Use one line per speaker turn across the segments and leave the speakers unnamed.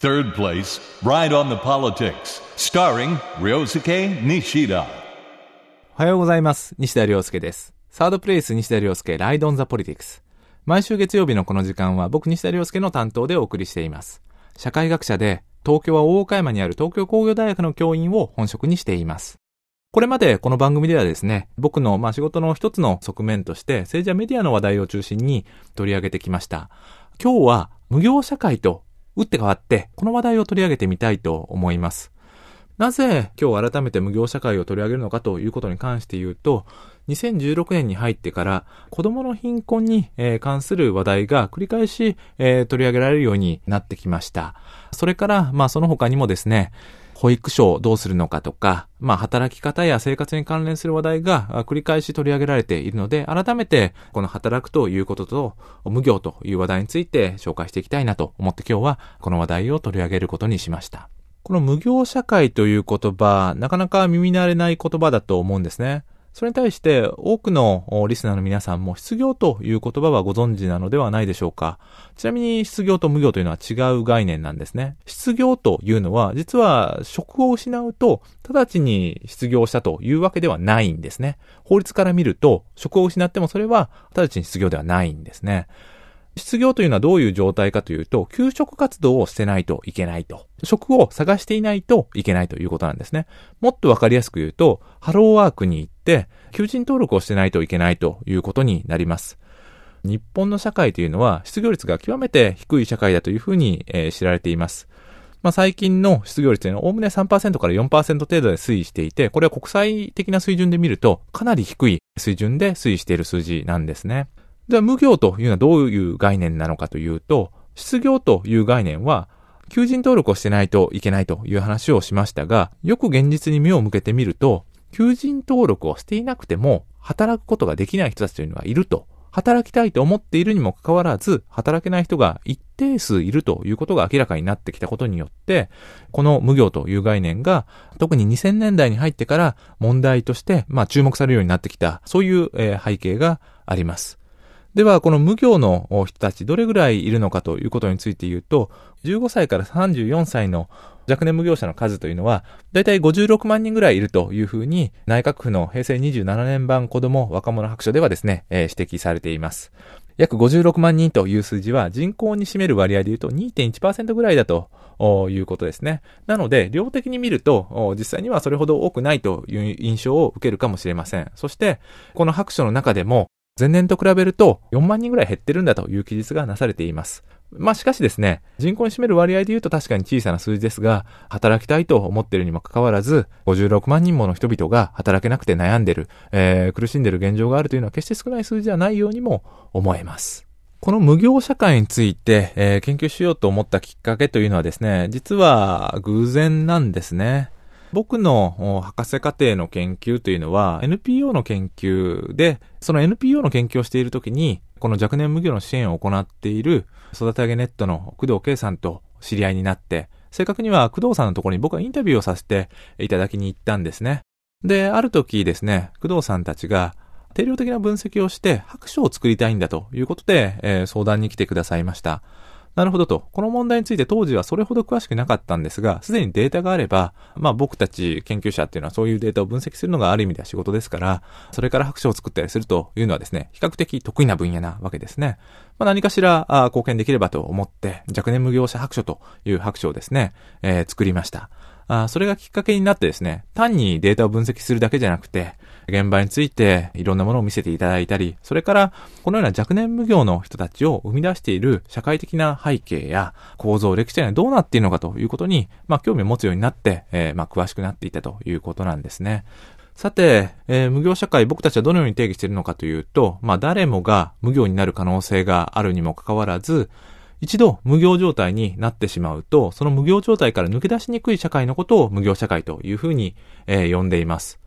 Third place, Ride on the Politics, starring Ryosuke Nishida.
おはようございます。西田亮介です。サードプレイス西田亮介ライドオンザポリティクス。毎週月曜日のこの時間は僕西田亮介の担当でお送りしています。社会学者で東京は大岡山にある東京工業大学の教員を本職にしています。これまでこの番組ではですね、僕のまあ仕事の一つの側面として政治やメディアの話題を中心に取り上げてきました。今日は無業社会と打って変わってこの話題を取り上げてみたいと思います。なぜ今日改めて無業社会を取り上げるのかということに関して言うと、2016年に入ってから子供の貧困に、関する話題が繰り返し、取り上げられるようになってきました。それから、まあその他にもですね、保育所をどうするのかとか、まあ働き方や生活に関連する話題が繰り返し取り上げられているので、改めてこの働くということと無業という話題について紹介していきたいなと思って今日はこの話題を取り上げることにしました。この無業社会という言葉、なかなか耳慣れない言葉だと思うんですね。それに対して多くのリスナーの皆さんも失業という言葉はご存知なのではないでしょうか。ちなみに失業と無業というのは違う概念なんですね。失業というのは実は職を失うと直ちに失業したというわけではないんですね。法律から見ると職を失ってもそれは直ちに失業ではないんですね。失業というのはどういう状態かというと、休職活動をしてないといけないと。職を探していないといけないということなんですね。もっとわかりやすく言うと、ハローワークに行って、求人登録をしてないといけないということになります。日本の社会というのは失業率が極めて低い社会だというふうに、えー知られています。まあ、最近の失業率というのはおおむね3%から4%程度で推移していて、これは国際的な水準で見るとかなり低い水準で推移している数字なんですね。では、無業というのはどういう概念なのかというと、失業という概念は、求人登録をしてないといけないという話をしましたが、よく現実に目を向けてみると、求人登録をしていなくても、働くことができない人たちというのがいると。働きたいと思っているにもかかわらず、働けない人が一定数いるということが明らかになってきたことによって、この無業という概念が、特に2000年代に入ってから問題として、まあ注目されるようになってきた、そういう、えー背景があります。では、この無業の人たち、どれぐらいいるのかということについて言うと、15歳から34歳の若年無業者の数というのは、だいたい56万人ぐらいいるというふうに、内閣府の平成27年版子ども若者白書ではですね、えー指摘されています。約56万人という数字は人口に占める割合で言うと2.1%ぐらいだということですね。なので、量的に見ると、実際にはそれほど多くないという印象を受けるかもしれません。そして、この白書の中でも、前年と比べると4万人ぐらい減ってるんだという記述がなされています。まあしかしですね、人口に占める割合で言うと確かに小さな数字ですが、働きたいと思っているにもかかわらず、56万人もの人々が働けなくて悩んでる、えー苦しんでる現状があるというのは決して少ない数字ではないようにも思えます。この無業社会について、えー研究しようと思ったきっかけというのはですね、実は偶然なんですね。僕の博士課程の研究というのは NPO の研究で、その NPO の研究をしているときに、この若年無業の支援を行っている育て上げネットの工藤圭さんと知り合いになって、正確には工藤さんのところに僕はインタビューをさせていただきに行ったんですね。で、ある時ですね、工藤さんたちが定量的な分析をして白書を作りたいんだということで、えー相談に来てくださいました。なるほどと。この問題について当時はそれほど詳しくなかったんですが、すでにデータがあれば、まあ僕たち研究者っていうのはそういうデータを分析するのがある意味では仕事ですから、それから白書を作ったりするというのはですね、比較的得意な分野なわけですね。まあ何かしらあ貢献できればと思って、若年無業者白書という白書をですね、えー作りました。あそれがきっかけになってですね、単にデータを分析するだけじゃなくて、現場についていろんなものを見せていただいたり、それからこのような若年無業の人たちを生み出している社会的な背景や構造、歴史というのはどうなっているのかということに、まあ興味を持つようになって、えーまあ詳しくなっていたということなんですね。さて、えー無業社会、僕たちはどのように定義しているのかというと、まあ誰もが無業になる可能性があるにもかかわらず、一度無業状態になってしまうと、その無業状態から抜け出しにくい社会のことを無業社会というふうに、えー呼んでいます。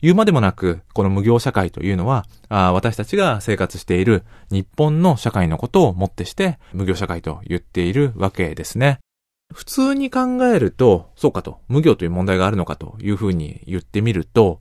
言うまでもなく、この無業社会というのは、あ私たちが生活している日本の社会のことをもってして、無業社会と言っているわけですね。普通に考えると、そうかと、無業という問題があるのかというふうに言ってみると、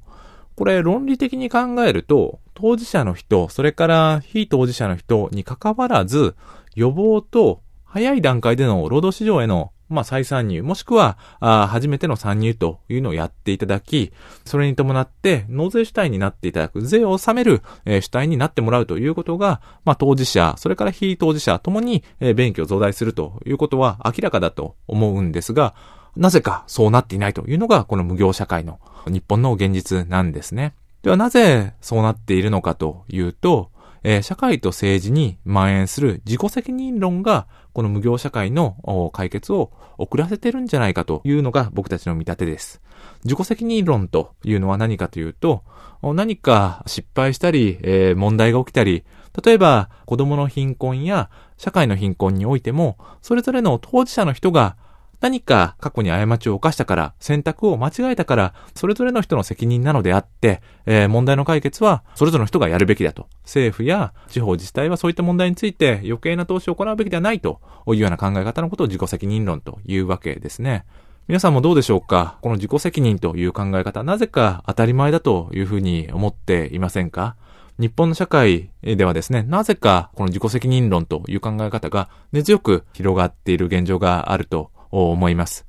これ論理的に考えると、当事者の人、それから非当事者の人に関わらず、予防と早い段階での労働市場へのまあ、再参入、もしくは、あ初めての参入というのをやっていただき、それに伴って、納税主体になっていただく、税を納める、えー、主体になってもらうということが、まあ、当事者、それから非当事者ともに、えー、便宜を増大するということは明らかだと思うんですが、なぜかそうなっていないというのが、この無業社会の日本の現実なんですね。ではなぜそうなっているのかというと、えー、社会と政治に蔓延する自己責任論が、この無業社会の解決を遅らせてるんじゃないかというのが僕たちの見立てです。自己責任論というのは何かというと、何か失敗したり、えー、問題が起きたり、例えば子供の貧困や社会の貧困においても、それぞれの当事者の人が何か過去に過ちを犯したから、選択を間違えたから、それぞれの人の責任なのであって、えー、問題の解決はそれぞれの人がやるべきだと。政府や地方自治体はそういった問題について余計な投資を行うべきではないというような考え方のことを自己責任論というわけですね。皆さんもどうでしょうか？この自己責任という考え方、なぜか当たり前だというふうに思っていませんか？日本の社会ではですね、なぜかこの自己責任論という考え方が根強く広がっている現状があると思います。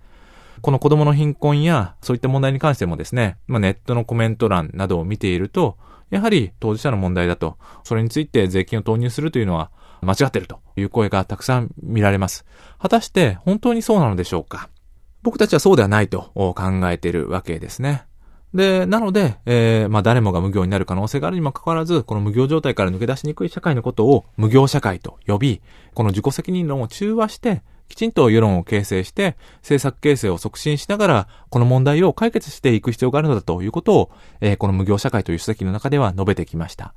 この子供の貧困やそういった問題に関してもですね、まあ、ネットのコメント欄などを見ていると、やはり当事者の問題だと、それについて税金を投入するというのは間違ってるという声がたくさん見られます。果たして本当にそうなのでしょうか？僕たちはそうではないと考えているわけですね。で、なので、えー、まあ誰もが無業になる可能性があるにもかかわらず、この無業状態から抜け出しにくい社会のことを無業社会と呼び、この自己責任論を中和して、きちんと世論を形成して、政策形成を促進しながら、この問題を解決していく必要があるのだということを、えー、この無業社会という書籍の中では述べてきました。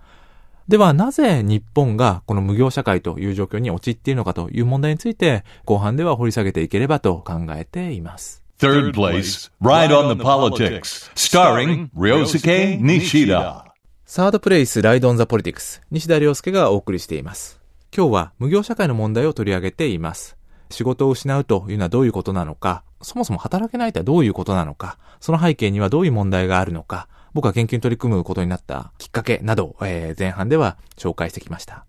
では、なぜ日本がこの無業社会という状況に陥っているのかという問題について、後半では掘り下げていければと考えています。
Third place, Ride on the Politics, starring Ryosuke Nishida.
サードプレイス、ライドオンザポリティクス、西田亮介がお送りしています。今日は無業社会の問題を取り上げています。仕事を失うというのはどういうことなのか、そもそも働けないとはどういうことなのか、その背景にはどういう問題があるのか、僕は研究に取り組むことになったきっかけなど、えー、前半では紹介してきました。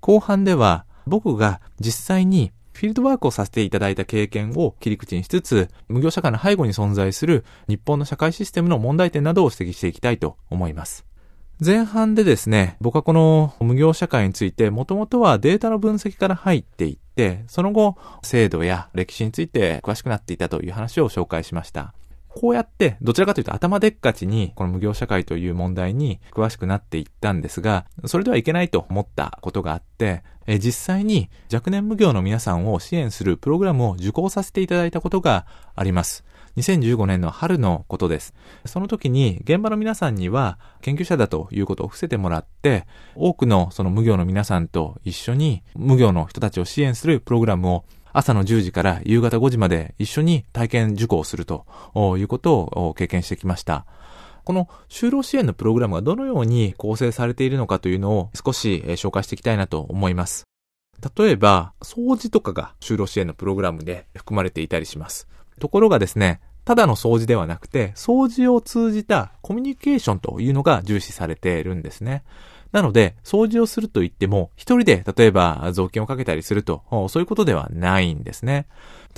後半では僕が実際にフィールドワークをさせていただいた経験を切り口にしつつ、無業社会の背後に存在する日本の社会システムの問題点などを指摘していきたいと思います。前半でですね、僕はこの無業社会について、もともとはデータの分析から入っていて、その後、制度や歴史について詳しくなっていたという話を紹介しました。こうやって、どちらかというと頭でっかちに、この無業社会という問題に詳しくなっていったんですが、それではいけないと思ったことがあって、え実際に若年無業の皆さんを支援するプログラムを受講させていただいたことがあります。2015年の春のことです。その時に現場の皆さんには研究者だということを伏せてもらって、多くのその無業の皆さんと一緒に無業の人たちを支援するプログラムを朝の10時から夕方5時まで一緒に体験受講するということを経験してきました。この就労支援のプログラムがどのように構成されているのかというのを少し紹介していきたいなと思います。例えば、掃除とかが就労支援のプログラムで含まれていたりします。ところがですね、ただの掃除ではなくて、掃除を通じたコミュニケーションというのが重視されているんですね。なので、掃除をすると言っても、一人で、例えば、雑巾をかけたりすると、そういうことではないんですね。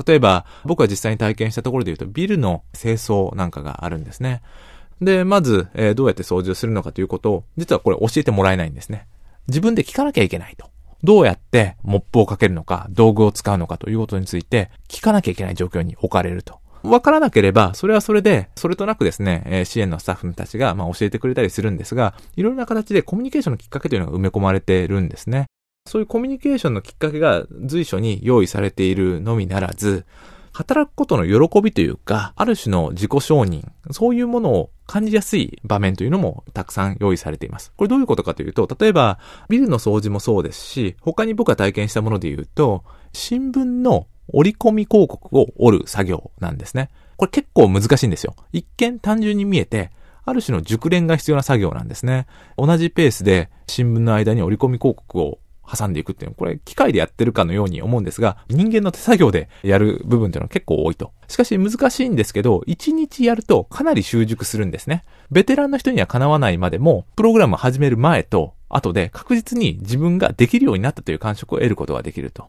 例えば、僕は実際に体験したところで言うと、ビルの清掃なんかがあるんですね。で、まず、えー、どうやって掃除をするのかということを、実はこれ教えてもらえないんですね。自分で聞かなきゃいけないと。どうやってモップをかけるのか、道具を使うのかということについて、聞かなきゃいけない状況に置かれると。わからなければ、それはそれで、それとなくですね、え支援のスタッフたちが、ま、教えてくれたりするんですが、いろいろな形でコミュニケーションのきっかけというのが埋め込まれてるんですね。そういうコミュニケーションのきっかけが随所に用意されているのみならず、働くことの喜びというか、ある種の自己承認、そういうものを感じやすい場面というのもたくさん用意されています。これどういうことかというと、例えば、ビルの掃除もそうですし、他に僕が体験したもので言うと、新聞の折り込み広告を折る作業なんですね。これ結構難しいんですよ。一見単純に見えて、ある種の熟練が必要な作業なんですね。同じペースで新聞の間に折り込み広告を挟んでいくっていうのは、これ機械でやってるかのように思うんですが、人間の手作業でやる部分っていうのは結構多いと。しかし難しいんですけど、1日やるとかなり習熟するんですね。ベテランの人にはかなわないまでも、プログラムを始める前と後で確実に自分ができるようになったという感触を得ることができると。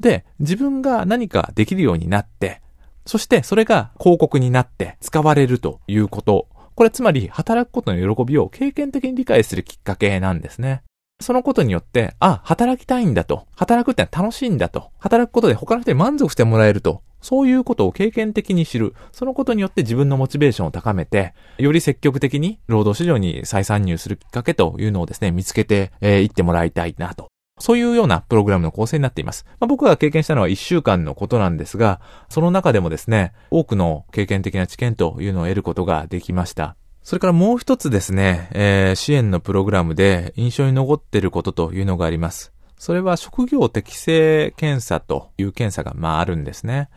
で、自分が何かできるようになって、そしてそれが広告になって使われるということ。これつまり働くことの喜びを経験的に理解するきっかけなんですね。そのことによって、あ、働きたいんだと。働くって楽しいんだと。働くことで他の人に満足してもらえると。そういうことを経験的に知る。そのことによって自分のモチベーションを高めて、より積極的に労働市場に再参入するきっかけというのをですね、見つけてい、えー、ってもらいたいなと。そういうようなプログラムの構成になっています。まあ、僕が経験したのは1週間のことなんですが、その中でもですね、多くの経験的な知見というのを得ることができました。それからもう一つですね、えー、支援のプログラムで印象に残っていることというのがあります。それは職業適性検査という検査が、まああるんですね。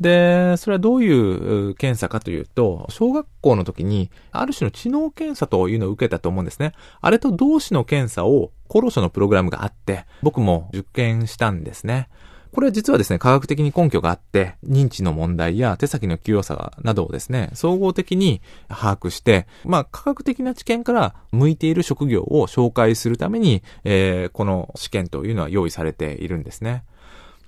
で、それはどういう検査かというと、小学校の時に、ある種の知能検査というのを受けたと思うんですね。あれと同士の検査を、厚労省のプログラムがあって、僕も受験したんですね。これは実はですね、科学的に根拠があって、認知の問題や手先の器用さなどをですね、総合的に把握して、まあ、科学的な知見から向いている職業を紹介するために、えー、この試験というのは用意されているんですね。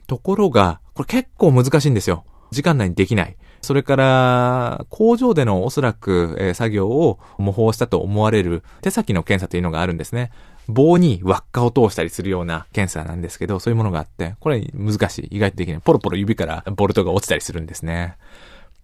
ところが、これ結構難しいんですよ。時間内にできない。それから、工場でのおそらく、えー、作業を模倣したと思われる手先の検査というのがあるんですね。棒に輪っかを通したりするような検査なんですけど、そういうものがあって、これ難しい。意外とできない。ポロポロ指からボルトが落ちたりするんですね。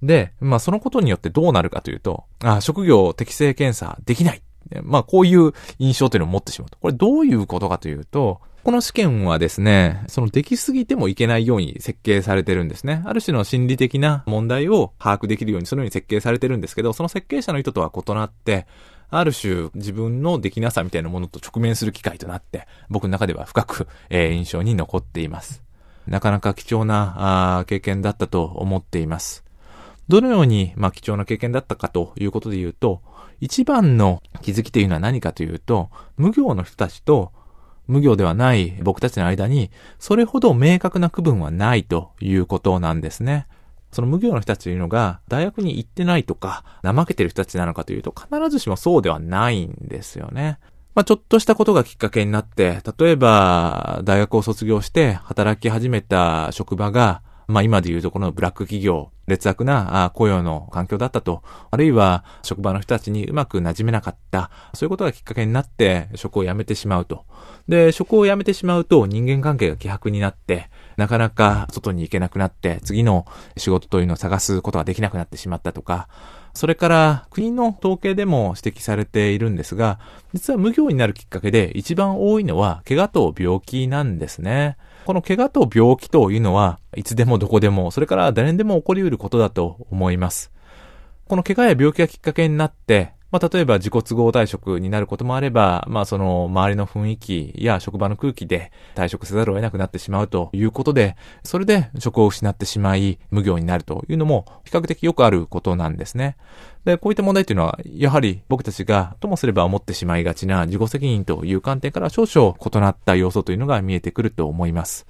で、まあそのことによってどうなるかというと、あ職業適正検査できない。まあこういう印象というのを持ってしまうと。これどういうことかというと、この試験はですね、そのできすぎてもいけないように設計されてるんですね。ある種の心理的な問題を把握できるようにそのように設計されてるんですけど、その設計者の意図とは異なって、ある種自分のできなさみたいなものと直面する機会となって、僕の中では深く、えー、印象に残っています。なかなか貴重なあ経験だったと思っています。どのように、まあ、貴重な経験だったかということで言うと、一番の気づきというのは何かというと、無業の人たちと無業ではない僕たちの間に、それほど明確な区分はないということなんですね。その無業の人たちというのが、大学に行ってないとか、怠けてる人たちなのかというと、必ずしもそうではないんですよね。まあ、ちょっとしたことがきっかけになって、例えば、大学を卒業して働き始めた職場が、まあ今でいうところのブラック企業、劣悪な雇用の環境だったと、あるいは職場の人たちにうまく馴染めなかった、そういうことがきっかけになって職を辞めてしまうと。で、職を辞めてしまうと人間関係が希薄になって、なかなか外に行けなくなって、次の仕事というのを探すことができなくなってしまったとか、それから国の統計でも指摘されているんですが、実は無業になるきっかけで一番多いのは怪我と病気なんですね。この怪我と病気というのは、いつでもどこでも、それから誰にでも起こり得ることだと思います。この怪我や病気がきっかけになって、まあ、例えば自己都合退職になることもあれば、まあ、その周りの雰囲気や職場の空気で退職せざるを得なくなってしまうということで、それで職を失ってしまい無業になるというのも比較的よくあることなんですね。で、こういった問題というのは、やはり僕たちがともすれば思ってしまいがちな自己責任という観点から少々異なった要素というのが見えてくると思います。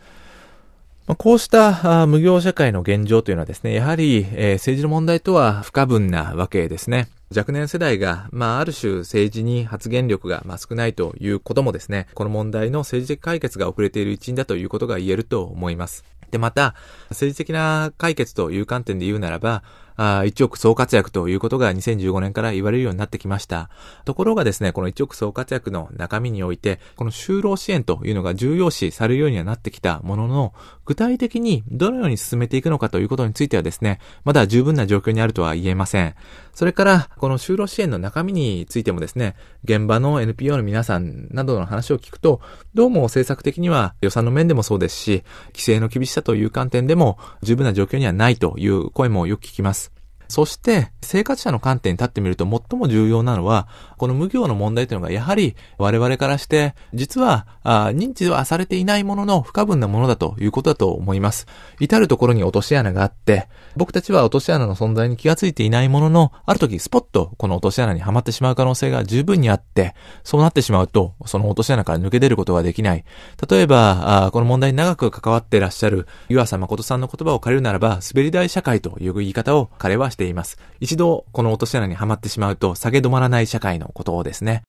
こうした無業社会の現状というのはですね、やはり、え、政治の問題とは不可分なわけですね。若年世代が、まあ、ある種政治に発言力が、まあ、少ないということもですね、この問題の政治的解決が遅れている一因だということが言えると思います。で、また、政治的な解決という観点で言うならば、あ一億総活躍ということが2015年から言われるようになってきました。ところがですね、この一億総活躍の中身において、この就労支援というのが重要視されるようにはなってきたものの、具体的にどのように進めていくのかということについてはですね、まだ十分な状況にあるとは言えません。それから、この就労支援の中身についてもですね、現場の NPO の皆さんなどの話を聞くと、どうも政策的には予算の面でもそうですし、規制の厳しさという観点でも十分な状況にはないという声もよく聞きます。そして、生活者の観点に立ってみると最も重要なのは、この無業の問題というのがやはり我々からして、実は認知はされていないものの不可分なものだということだと思います。至るところに落とし穴があって、僕たちは落とし穴の存在に気がついていないものの、ある時スポッとこの落とし穴にはまってしまう可能性が十分にあって、そうなってしまうと、その落とし穴から抜け出ることができない。例えば、この問題に長く関わっていらっしゃる湯浅誠さんの言葉を借りるならば、滑り台社会という言い方を彼はしてています。一度この落とし穴にはまってしまうと下げ止まらない社会のことをですね。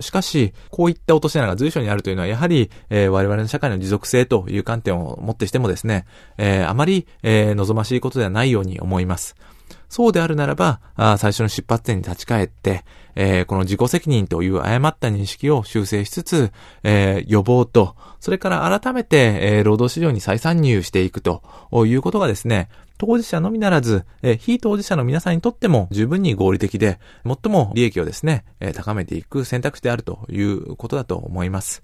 しかし、こういった落とし穴が随所にあるというのは、やはり、えー、我々の社会の持続性という観点をもってしてもですね、えー、あまり、えー、望ましいことではないように思います。そうであるならば、あ最初の出発点に立ち返って、えー、この自己責任という誤った認識を修正しつつ、えー、予防と、それから改めて、えー、労働市場に再参入していくということがですね、当事者のみならず、え非当事者の皆さんにとっても十分に合理的で、最も利益をですね、え高めていく選択肢であるということだと思います。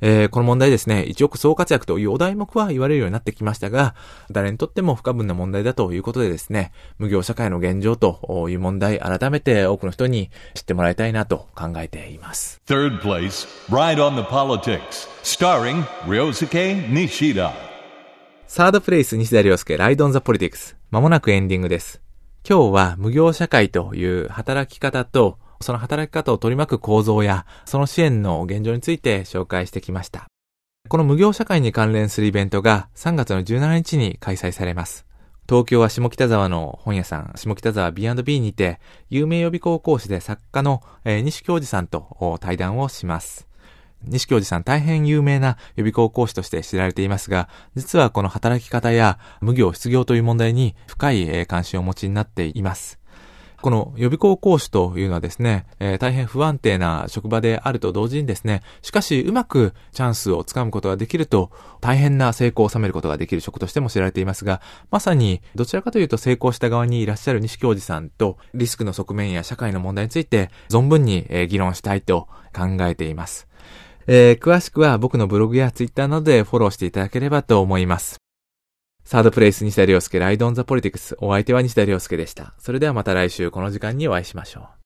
えー、この問題ですね、一億総活躍というお題目は言われるようになってきましたが、誰にとっても不可分な問題だということでですね、無業社会の現状という問題、改めて多くの人に知ってもらいたいなと考えています。
Third place, Ride on the Politics, starring Ryosuke Nishida.
サードプレイス西田亮介ライドンザポリティクス。まもなくエンディングです。今日は無業社会という働き方と、その働き方を取り巻く構造や、その支援の現状について紹介してきました。この無業社会に関連するイベントが3月の17日に開催されます。東京は下北沢の本屋さん、下北沢 B&B にて、有名予備校講師で作家の、えー、西教授さんと対談をします。西教授さん大変有名な予備校講師として知られていますが、実はこの働き方や無業失業という問題に深い関心をお持ちになっています。この予備校講師というのはですね、えー、大変不安定な職場であると同時にですね、しかしうまくチャンスをつかむことができると、大変な成功を収めることができる職としても知られていますが、まさにどちらかというと成功した側にいらっしゃる西教授さんと、リスクの側面や社会の問題について存分に議論したいと考えています。えー、詳しくは僕のブログやツイッターなどでフォローしていただければと思います。サードプレイス西田亮介ライドオンザポリティクス。お相手は西田亮介でした。それではまた来週この時間にお会いしましょう。